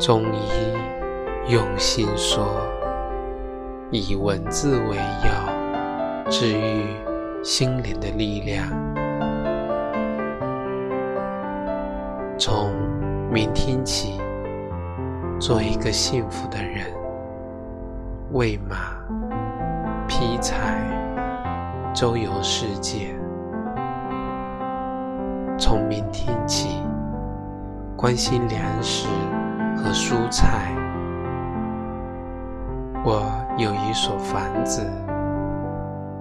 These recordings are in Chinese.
中医用心说，以文字为药，治愈心灵的力量。从明天起，做一个幸福的人，喂马、劈柴、周游世界。从明天起，关心粮食和蔬菜。我有一所房子，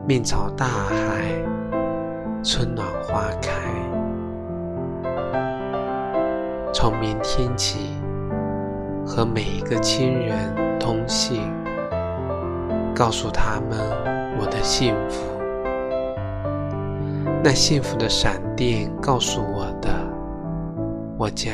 面朝大海，春暖花开。从明天起，和每一个亲人通信，告诉他们我的幸福。那幸福的闪电告诉我的，我将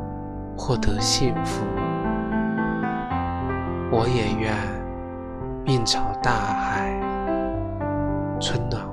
获得幸福，我也愿面朝大海，春暖。